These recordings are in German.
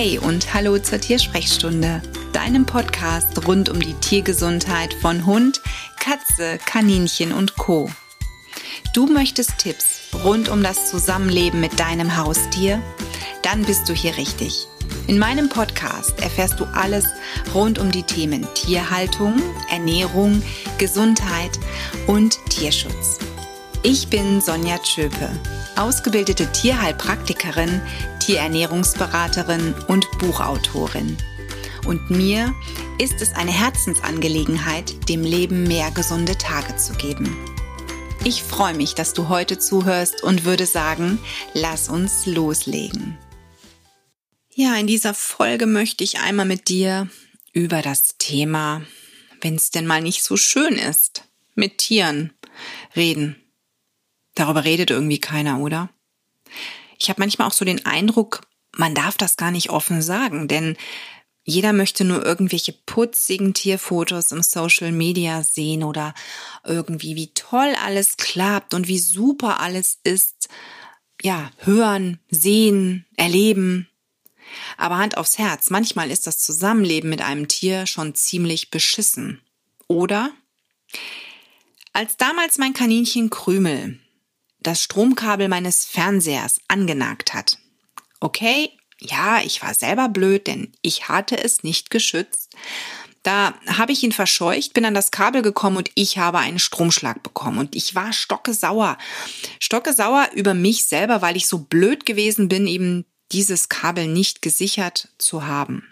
Hey und hallo zur Tiersprechstunde, deinem Podcast rund um die Tiergesundheit von Hund, Katze, Kaninchen und Co. Du möchtest Tipps rund um das Zusammenleben mit deinem Haustier? Dann bist du hier richtig. In meinem Podcast erfährst du alles rund um die Themen Tierhaltung, Ernährung, Gesundheit und Tierschutz. Ich bin Sonja Tschöpe, ausgebildete Tierheilpraktikerin, Tierernährungsberaterin und Buchautorin. Und mir ist es eine Herzensangelegenheit, dem Leben mehr gesunde Tage zu geben. Ich freue mich, dass du heute zuhörst und würde sagen, lass uns loslegen. Ja, in dieser Folge möchte ich einmal mit dir über das Thema, wenn es denn mal nicht so schön ist, mit Tieren reden. Darüber redet irgendwie keiner, oder? Ich habe manchmal auch so den Eindruck, man darf das gar nicht offen sagen, denn jeder möchte nur irgendwelche putzigen Tierfotos im Social Media sehen oder irgendwie, wie toll alles klappt und wie super alles ist. Ja, hören, sehen, erleben. Aber Hand aufs Herz, manchmal ist das Zusammenleben mit einem Tier schon ziemlich beschissen. Oder? Als damals mein Kaninchen Krümel das Stromkabel meines Fernsehers angenagt hat. Okay, ja, ich war selber blöd, denn ich hatte es nicht geschützt. Da habe ich ihn verscheucht, bin an das Kabel gekommen und ich habe einen Stromschlag bekommen. Und ich war stocke sauer. Stocke sauer über mich selber, weil ich so blöd gewesen bin, eben dieses Kabel nicht gesichert zu haben.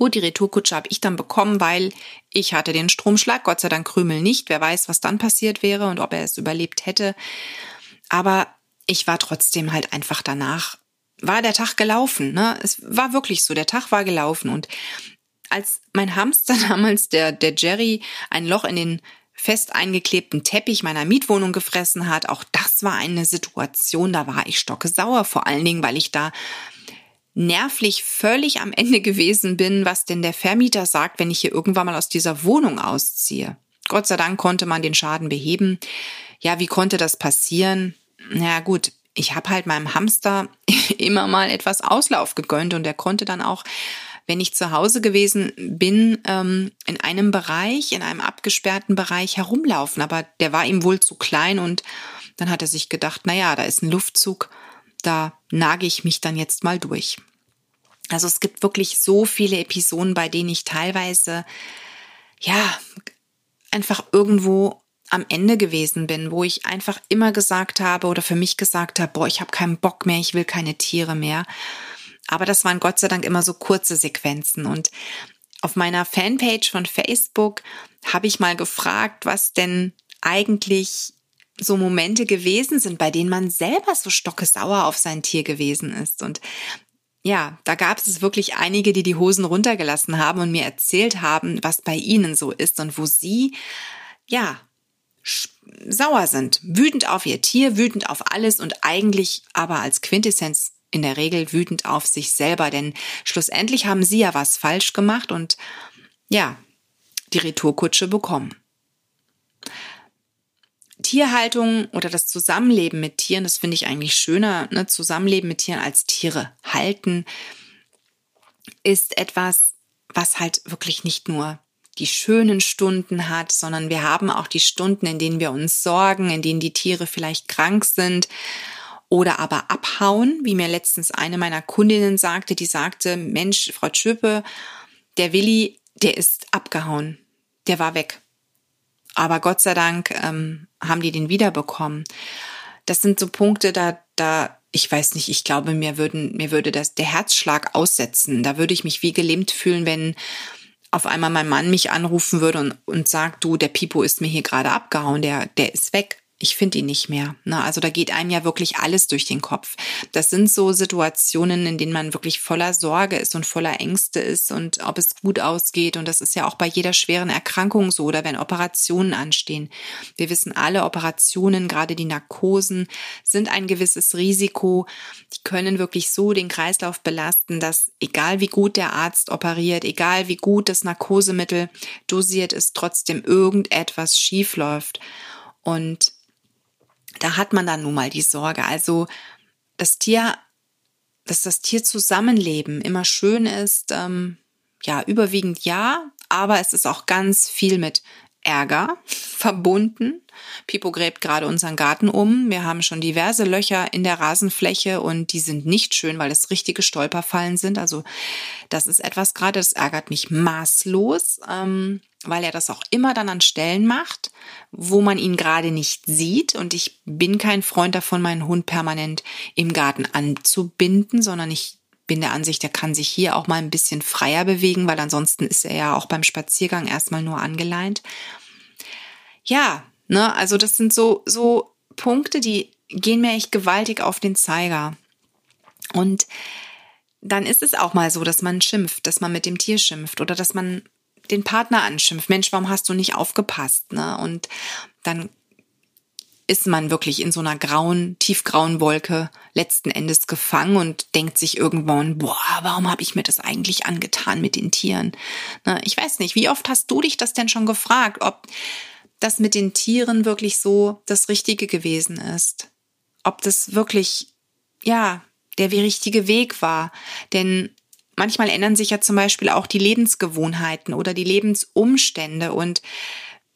Gut, die Retourkutsche habe ich dann bekommen, weil ich hatte den Stromschlag, Gott sei Dank Krümel nicht. Wer weiß, was dann passiert wäre und ob er es überlebt hätte. Aber ich war trotzdem halt einfach danach, war der Tag gelaufen. Ne? Es war wirklich so, der Tag war gelaufen. Und als mein Hamster damals, der, der Jerry, ein Loch in den fest eingeklebten Teppich meiner Mietwohnung gefressen hat, auch das war eine Situation, da war ich stocke sauer, vor allen Dingen, weil ich da nervlich völlig am Ende gewesen bin, was denn der Vermieter sagt, wenn ich hier irgendwann mal aus dieser Wohnung ausziehe. Gott sei Dank konnte man den Schaden beheben. Ja, wie konnte das passieren? Na gut, ich habe halt meinem Hamster immer mal etwas Auslauf gegönnt und er konnte dann auch, wenn ich zu Hause gewesen bin, ähm, in einem Bereich, in einem abgesperrten Bereich herumlaufen. Aber der war ihm wohl zu klein und dann hat er sich gedacht, na ja, da ist ein Luftzug, da nage ich mich dann jetzt mal durch. Also es gibt wirklich so viele Episoden, bei denen ich teilweise, ja, einfach irgendwo am Ende gewesen bin, wo ich einfach immer gesagt habe oder für mich gesagt habe, boah, ich habe keinen Bock mehr, ich will keine Tiere mehr. Aber das waren Gott sei Dank immer so kurze Sequenzen und auf meiner Fanpage von Facebook habe ich mal gefragt, was denn eigentlich so Momente gewesen sind, bei denen man selber so stockesauer auf sein Tier gewesen ist. Und ja, da gab es wirklich einige, die die Hosen runtergelassen haben und mir erzählt haben, was bei ihnen so ist und wo sie, ja, sauer sind, wütend auf ihr Tier, wütend auf alles und eigentlich aber als Quintessenz in der Regel wütend auf sich selber, denn schlussendlich haben sie ja was falsch gemacht und ja, die Retourkutsche bekommen. Tierhaltung oder das Zusammenleben mit Tieren, das finde ich eigentlich schöner, ne? Zusammenleben mit Tieren als Tiere halten, ist etwas, was halt wirklich nicht nur die schönen Stunden hat, sondern wir haben auch die Stunden, in denen wir uns sorgen, in denen die Tiere vielleicht krank sind oder aber abhauen, wie mir letztens eine meiner Kundinnen sagte, die sagte, Mensch, Frau Schöpe, der Willi, der ist abgehauen, der war weg. Aber Gott sei Dank ähm, haben die den wiederbekommen. Das sind so Punkte, da, da, ich weiß nicht, ich glaube, mir würden, mir würde das der Herzschlag aussetzen. Da würde ich mich wie gelähmt fühlen, wenn auf einmal mein Mann mich anrufen würde und, und sagt, du, der Pipo ist mir hier gerade abgehauen, der, der ist weg ich finde ihn nicht mehr. Ne? Also da geht einem ja wirklich alles durch den Kopf. Das sind so Situationen, in denen man wirklich voller Sorge ist und voller Ängste ist und ob es gut ausgeht. Und das ist ja auch bei jeder schweren Erkrankung so oder wenn Operationen anstehen. Wir wissen alle, Operationen, gerade die Narkosen, sind ein gewisses Risiko. Die können wirklich so den Kreislauf belasten, dass egal wie gut der Arzt operiert, egal wie gut das Narkosemittel dosiert ist, trotzdem irgendetwas schief läuft. Und da hat man dann nun mal die Sorge. Also das Tier dass das Tierzusammenleben immer schön ist, ähm, ja, überwiegend ja, aber es ist auch ganz viel mit Ärger verbunden. Pipo gräbt gerade unseren Garten um. Wir haben schon diverse Löcher in der Rasenfläche und die sind nicht schön, weil es richtige Stolperfallen sind. Also das ist etwas gerade, das ärgert mich maßlos, ähm, weil er das auch immer dann an Stellen macht, wo man ihn gerade nicht sieht. Und ich bin kein Freund davon, meinen Hund permanent im Garten anzubinden, sondern ich bin der Ansicht, er kann sich hier auch mal ein bisschen freier bewegen, weil ansonsten ist er ja auch beim Spaziergang erstmal nur angeleint. Ja, ne, also das sind so, so Punkte, die gehen mir echt gewaltig auf den Zeiger. Und dann ist es auch mal so, dass man schimpft, dass man mit dem Tier schimpft oder dass man den Partner anschimpft. Mensch, warum hast du nicht aufgepasst? Ne? Und dann ist man wirklich in so einer grauen, tiefgrauen Wolke letzten Endes gefangen und denkt sich irgendwann, boah, warum habe ich mir das eigentlich angetan mit den Tieren? Na, ich weiß nicht, wie oft hast du dich das denn schon gefragt, ob das mit den Tieren wirklich so das Richtige gewesen ist? Ob das wirklich, ja, der richtige Weg war? Denn manchmal ändern sich ja zum Beispiel auch die Lebensgewohnheiten oder die Lebensumstände und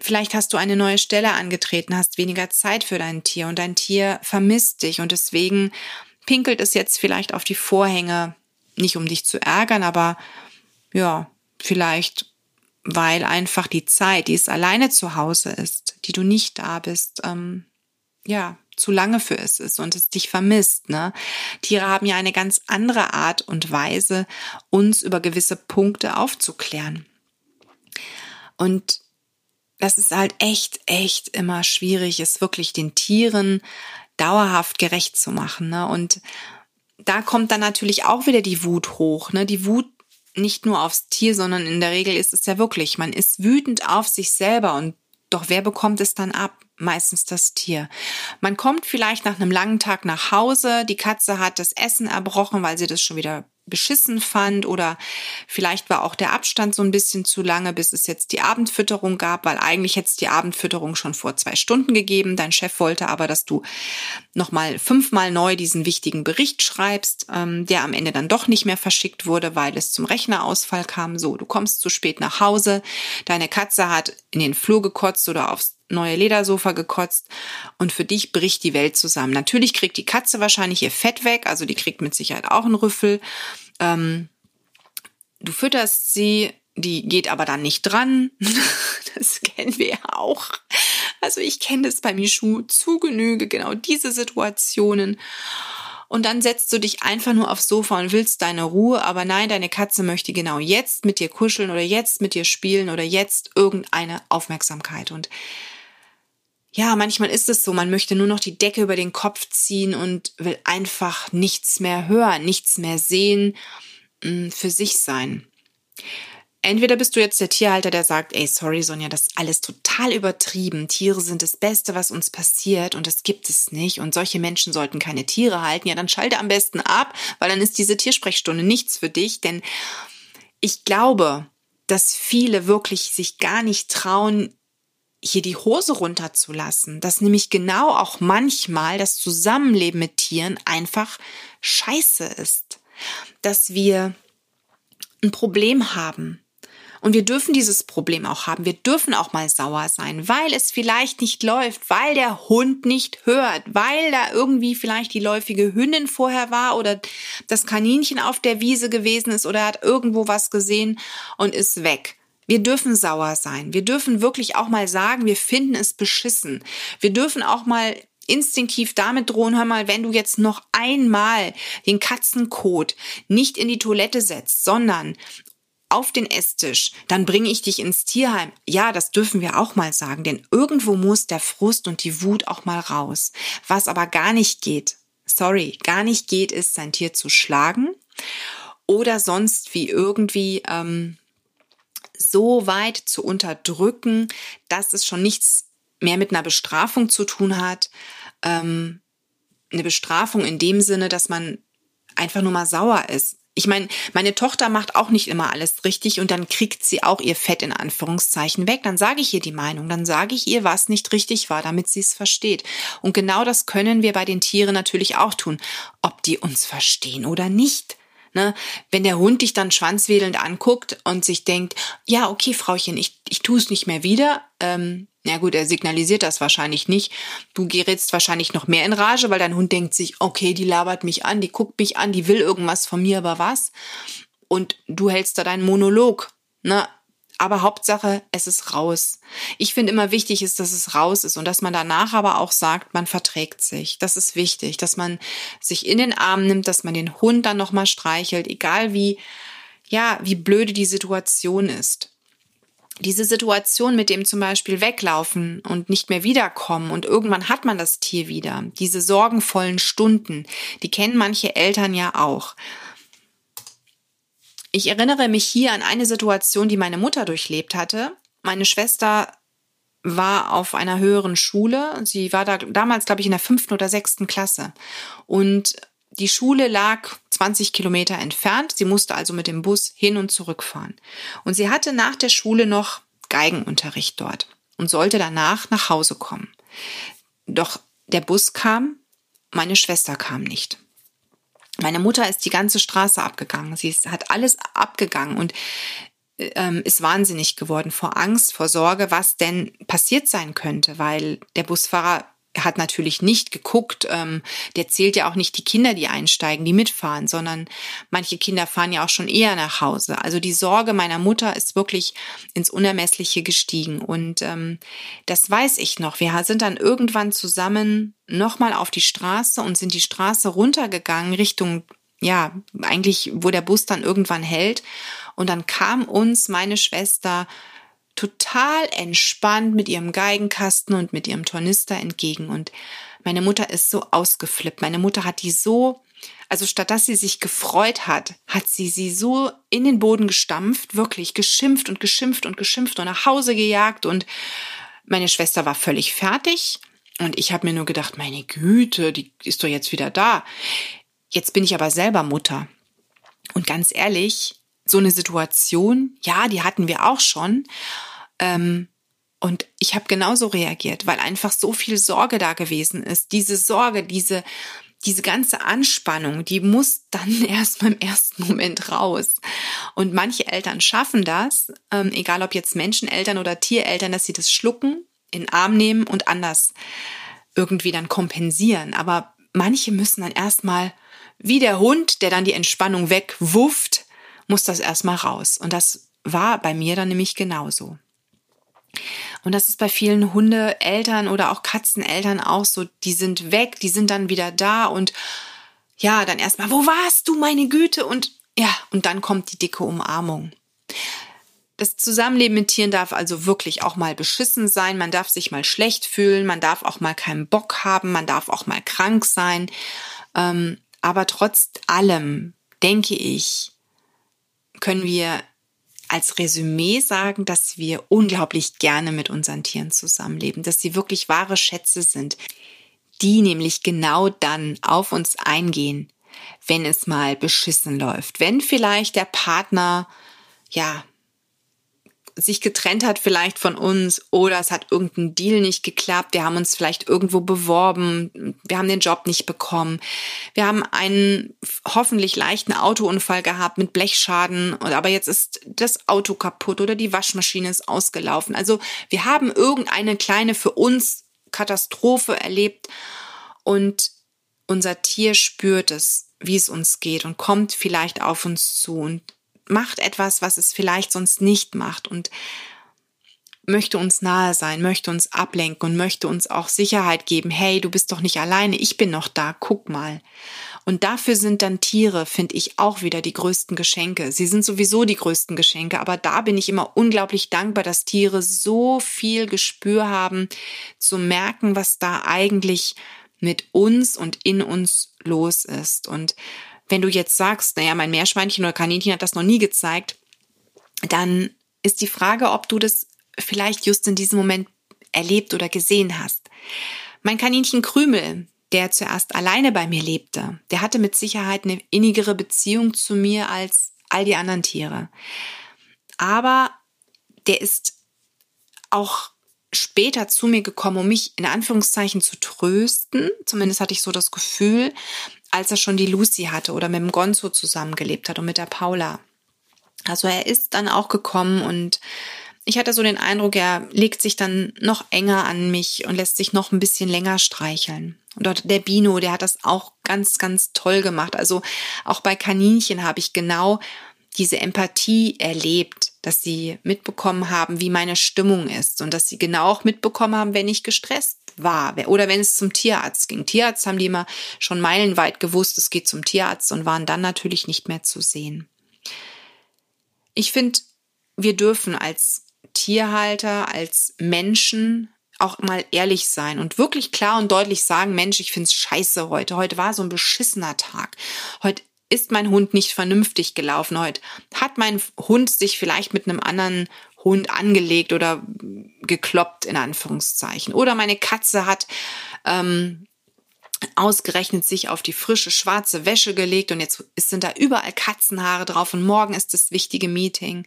Vielleicht hast du eine neue Stelle angetreten, hast weniger Zeit für dein Tier und dein Tier vermisst dich und deswegen pinkelt es jetzt vielleicht auf die Vorhänge, nicht um dich zu ärgern, aber ja, vielleicht weil einfach die Zeit, die es alleine zu Hause ist, die du nicht da bist, ähm, ja, zu lange für es ist und es dich vermisst. Ne? Tiere haben ja eine ganz andere Art und Weise, uns über gewisse Punkte aufzuklären. Und das ist halt echt, echt immer schwierig, es wirklich den Tieren dauerhaft gerecht zu machen. Ne? Und da kommt dann natürlich auch wieder die Wut hoch. Ne? Die Wut nicht nur aufs Tier, sondern in der Regel ist es ja wirklich, man ist wütend auf sich selber und doch wer bekommt es dann ab? Meistens das Tier. Man kommt vielleicht nach einem langen Tag nach Hause, die Katze hat das Essen erbrochen, weil sie das schon wieder beschissen fand oder vielleicht war auch der Abstand so ein bisschen zu lange, bis es jetzt die Abendfütterung gab, weil eigentlich hätte es die Abendfütterung schon vor zwei Stunden gegeben. Dein Chef wollte aber, dass du nochmal fünfmal neu diesen wichtigen Bericht schreibst, ähm, der am Ende dann doch nicht mehr verschickt wurde, weil es zum Rechnerausfall kam. So, du kommst zu spät nach Hause, deine Katze hat in den Flur gekotzt oder aufs neue Ledersofa gekotzt und für dich bricht die Welt zusammen. Natürlich kriegt die Katze wahrscheinlich ihr Fett weg, also die kriegt mit Sicherheit auch einen Rüffel. Ähm, du fütterst sie, die geht aber dann nicht dran. Das kennen wir ja auch. Also ich kenne das bei Michu zu Genüge, genau diese Situationen. Und dann setzt du dich einfach nur aufs Sofa und willst deine Ruhe, aber nein, deine Katze möchte genau jetzt mit dir kuscheln oder jetzt mit dir spielen oder jetzt irgendeine Aufmerksamkeit. Und ja, manchmal ist es so, man möchte nur noch die Decke über den Kopf ziehen und will einfach nichts mehr hören, nichts mehr sehen, mm, für sich sein. Entweder bist du jetzt der Tierhalter, der sagt, ey, sorry Sonja, das ist alles total übertrieben. Tiere sind das Beste, was uns passiert und das gibt es nicht und solche Menschen sollten keine Tiere halten. Ja, dann schalte am besten ab, weil dann ist diese Tiersprechstunde nichts für dich, denn ich glaube, dass viele wirklich sich gar nicht trauen, hier die Hose runterzulassen, dass nämlich genau auch manchmal das Zusammenleben mit Tieren einfach scheiße ist, dass wir ein Problem haben. Und wir dürfen dieses Problem auch haben. Wir dürfen auch mal sauer sein, weil es vielleicht nicht läuft, weil der Hund nicht hört, weil da irgendwie vielleicht die läufige Hündin vorher war oder das Kaninchen auf der Wiese gewesen ist oder hat irgendwo was gesehen und ist weg. Wir dürfen sauer sein. Wir dürfen wirklich auch mal sagen, wir finden es beschissen. Wir dürfen auch mal instinktiv damit drohen, hör mal, wenn du jetzt noch einmal den Katzenkot nicht in die Toilette setzt, sondern auf den Esstisch, dann bringe ich dich ins Tierheim. Ja, das dürfen wir auch mal sagen, denn irgendwo muss der Frust und die Wut auch mal raus. Was aber gar nicht geht, sorry, gar nicht geht, ist sein Tier zu schlagen oder sonst wie irgendwie ähm, so weit zu unterdrücken, dass es schon nichts mehr mit einer Bestrafung zu tun hat. Ähm, eine Bestrafung in dem Sinne, dass man einfach nur mal sauer ist. ich meine, meine Tochter macht auch nicht immer alles richtig und dann kriegt sie auch ihr Fett in Anführungszeichen weg. Dann sage ich ihr die Meinung, dann sage ich ihr, was nicht richtig war, damit sie es versteht. Und genau das können wir bei den Tieren natürlich auch tun, ob die uns verstehen oder nicht. Ne? Wenn der Hund dich dann schwanzwedelnd anguckt und sich denkt, ja, okay, Frauchen, ich, ich tue es nicht mehr wieder, ähm, ja gut, er signalisiert das wahrscheinlich nicht. Du gerätst wahrscheinlich noch mehr in Rage, weil dein Hund denkt sich, okay, die labert mich an, die guckt mich an, die will irgendwas von mir, aber was? Und du hältst da deinen Monolog. Ne? Aber Hauptsache, es ist raus. Ich finde immer wichtig ist, dass es raus ist und dass man danach aber auch sagt, man verträgt sich. Das ist wichtig, dass man sich in den Arm nimmt, dass man den Hund dann nochmal streichelt, egal wie, ja, wie blöde die Situation ist diese Situation mit dem zum Beispiel weglaufen und nicht mehr wiederkommen und irgendwann hat man das Tier wieder, diese sorgenvollen Stunden, die kennen manche Eltern ja auch. Ich erinnere mich hier an eine Situation, die meine Mutter durchlebt hatte. Meine Schwester war auf einer höheren Schule. Sie war da damals, glaube ich, in der fünften oder sechsten Klasse. Und die Schule lag 20 Kilometer entfernt. Sie musste also mit dem Bus hin und zurück fahren. Und sie hatte nach der Schule noch Geigenunterricht dort und sollte danach nach Hause kommen. Doch der Bus kam, meine Schwester kam nicht. Meine Mutter ist die ganze Straße abgegangen. Sie ist, hat alles abgegangen und ähm, ist wahnsinnig geworden vor Angst, vor Sorge, was denn passiert sein könnte, weil der Busfahrer er hat natürlich nicht geguckt, ähm, der zählt ja auch nicht die Kinder, die einsteigen, die mitfahren, sondern manche Kinder fahren ja auch schon eher nach Hause. Also die Sorge meiner Mutter ist wirklich ins Unermessliche gestiegen. Und ähm, das weiß ich noch. Wir sind dann irgendwann zusammen nochmal auf die Straße und sind die Straße runtergegangen Richtung, ja, eigentlich, wo der Bus dann irgendwann hält. Und dann kam uns meine Schwester total entspannt mit ihrem Geigenkasten und mit ihrem Tornister entgegen. Und meine Mutter ist so ausgeflippt. Meine Mutter hat die so, also statt dass sie sich gefreut hat, hat sie sie so in den Boden gestampft, wirklich geschimpft und geschimpft und geschimpft und nach Hause gejagt. Und meine Schwester war völlig fertig. Und ich habe mir nur gedacht, meine Güte, die ist doch jetzt wieder da. Jetzt bin ich aber selber Mutter. Und ganz ehrlich, so eine Situation, ja, die hatten wir auch schon. Ähm, und ich habe genauso reagiert, weil einfach so viel Sorge da gewesen ist. Diese Sorge, diese, diese ganze Anspannung, die muss dann erst beim ersten Moment raus. Und manche Eltern schaffen das, ähm, egal ob jetzt Menscheneltern oder Tiereltern, dass sie das schlucken, in den Arm nehmen und anders irgendwie dann kompensieren. Aber manche müssen dann erstmal, wie der Hund, der dann die Entspannung wegwufft, muss das erstmal raus. Und das war bei mir dann nämlich genauso. Und das ist bei vielen Hundeeltern oder auch Katzeneltern auch so. Die sind weg, die sind dann wieder da und ja, dann erstmal, wo warst du, meine Güte? Und ja, und dann kommt die dicke Umarmung. Das Zusammenleben mit Tieren darf also wirklich auch mal beschissen sein. Man darf sich mal schlecht fühlen, man darf auch mal keinen Bock haben, man darf auch mal krank sein. Ähm, aber trotz allem denke ich, können wir als Resümee sagen, dass wir unglaublich gerne mit unseren Tieren zusammenleben, dass sie wirklich wahre Schätze sind, die nämlich genau dann auf uns eingehen, wenn es mal beschissen läuft, wenn vielleicht der Partner ja sich getrennt hat vielleicht von uns oder es hat irgendein Deal nicht geklappt, wir haben uns vielleicht irgendwo beworben, wir haben den Job nicht bekommen, wir haben einen hoffentlich leichten Autounfall gehabt mit Blechschaden, aber jetzt ist das Auto kaputt oder die Waschmaschine ist ausgelaufen. Also wir haben irgendeine kleine für uns Katastrophe erlebt. Und unser Tier spürt es, wie es uns geht und kommt vielleicht auf uns zu. Und macht etwas, was es vielleicht sonst nicht macht und möchte uns nahe sein, möchte uns ablenken und möchte uns auch Sicherheit geben. Hey, du bist doch nicht alleine, ich bin noch da, guck mal. Und dafür sind dann Tiere, finde ich, auch wieder die größten Geschenke. Sie sind sowieso die größten Geschenke, aber da bin ich immer unglaublich dankbar, dass Tiere so viel Gespür haben, zu merken, was da eigentlich mit uns und in uns los ist. Und wenn du jetzt sagst, naja, mein Meerschweinchen oder Kaninchen hat das noch nie gezeigt, dann ist die Frage, ob du das vielleicht just in diesem Moment erlebt oder gesehen hast. Mein Kaninchen Krümel, der zuerst alleine bei mir lebte, der hatte mit Sicherheit eine innigere Beziehung zu mir als all die anderen Tiere. Aber der ist auch später zu mir gekommen, um mich in Anführungszeichen zu trösten. Zumindest hatte ich so das Gefühl, als er schon die Lucy hatte oder mit dem Gonzo zusammengelebt hat und mit der Paula. Also er ist dann auch gekommen und ich hatte so den Eindruck, er legt sich dann noch enger an mich und lässt sich noch ein bisschen länger streicheln. Und der Bino, der hat das auch ganz, ganz toll gemacht. Also auch bei Kaninchen habe ich genau diese Empathie erlebt, dass sie mitbekommen haben, wie meine Stimmung ist und dass sie genau auch mitbekommen haben, wenn ich gestresst war oder wenn es zum Tierarzt ging. Tierarzt haben die immer schon meilenweit gewusst, es geht zum Tierarzt und waren dann natürlich nicht mehr zu sehen. Ich finde, wir dürfen als Tierhalter, als Menschen auch mal ehrlich sein und wirklich klar und deutlich sagen, Mensch, ich find's scheiße heute. Heute war so ein beschissener Tag. Heute ist mein Hund nicht vernünftig gelaufen. Heute hat mein Hund sich vielleicht mit einem anderen Hund angelegt oder gekloppt in Anführungszeichen. Oder meine Katze hat ähm, ausgerechnet sich auf die frische schwarze Wäsche gelegt und jetzt sind da überall Katzenhaare drauf und morgen ist das wichtige Meeting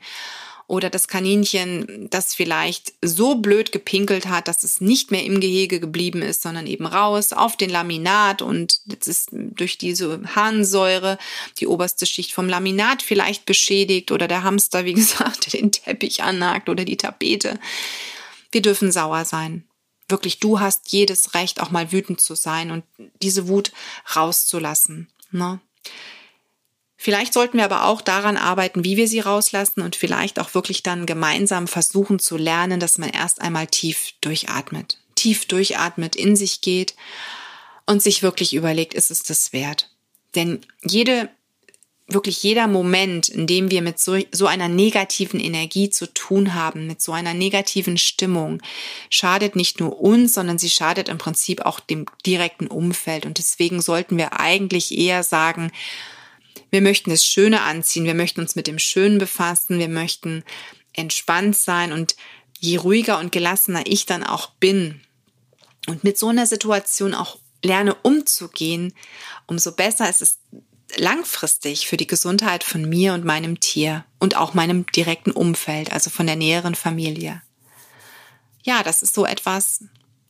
oder das Kaninchen, das vielleicht so blöd gepinkelt hat, dass es nicht mehr im Gehege geblieben ist, sondern eben raus auf den Laminat und jetzt ist durch diese Harnsäure die oberste Schicht vom Laminat vielleicht beschädigt oder der Hamster, wie gesagt, den Teppich annagt oder die Tapete. Wir dürfen sauer sein. Wirklich, du hast jedes Recht, auch mal wütend zu sein und diese Wut rauszulassen. Ne? Vielleicht sollten wir aber auch daran arbeiten, wie wir sie rauslassen und vielleicht auch wirklich dann gemeinsam versuchen zu lernen, dass man erst einmal tief durchatmet. Tief durchatmet, in sich geht und sich wirklich überlegt, ist es das wert? Denn jede, wirklich jeder Moment, in dem wir mit so, so einer negativen Energie zu tun haben, mit so einer negativen Stimmung, schadet nicht nur uns, sondern sie schadet im Prinzip auch dem direkten Umfeld. Und deswegen sollten wir eigentlich eher sagen, wir möchten das Schöne anziehen, wir möchten uns mit dem Schönen befassen, wir möchten entspannt sein. Und je ruhiger und gelassener ich dann auch bin und mit so einer Situation auch lerne umzugehen, umso besser ist es langfristig für die Gesundheit von mir und meinem Tier und auch meinem direkten Umfeld, also von der näheren Familie. Ja, das ist so etwas,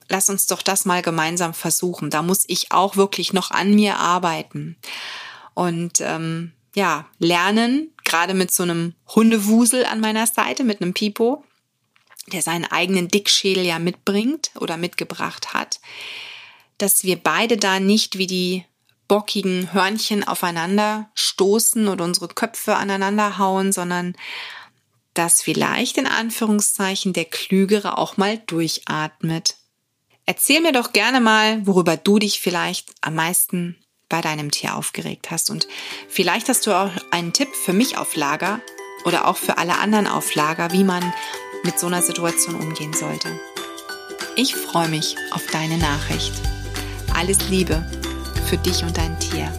lass uns doch das mal gemeinsam versuchen. Da muss ich auch wirklich noch an mir arbeiten und ähm, ja, lernen, gerade mit so einem Hundewusel an meiner Seite, mit einem Pipo, der seinen eigenen Dickschädel ja mitbringt oder mitgebracht hat, dass wir beide da nicht wie die bockigen Hörnchen aufeinander stoßen und unsere Köpfe aneinander hauen, sondern dass vielleicht in Anführungszeichen der Klügere auch mal durchatmet. Erzähl mir doch gerne mal, worüber du dich vielleicht am meisten bei deinem Tier aufgeregt hast. Und vielleicht hast du auch einen Tipp für mich auf Lager oder auch für alle anderen auf Lager, wie man mit so einer Situation umgehen sollte. Ich freue mich auf deine Nachricht. Alles Liebe für dich und dein Tier.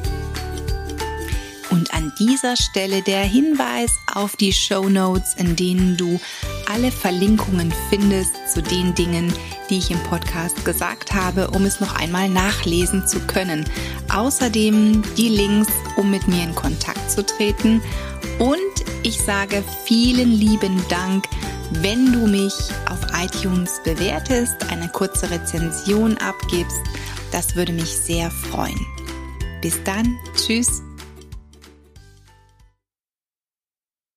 Und an dieser Stelle der Hinweis auf die Show Notes, in denen du alle Verlinkungen findest zu den Dingen, die ich im Podcast gesagt habe, um es noch einmal nachlesen zu können. Außerdem die Links, um mit mir in Kontakt zu treten. Und ich sage vielen lieben Dank, wenn du mich auf iTunes bewertest, eine kurze Rezension abgibst. Das würde mich sehr freuen. Bis dann, tschüss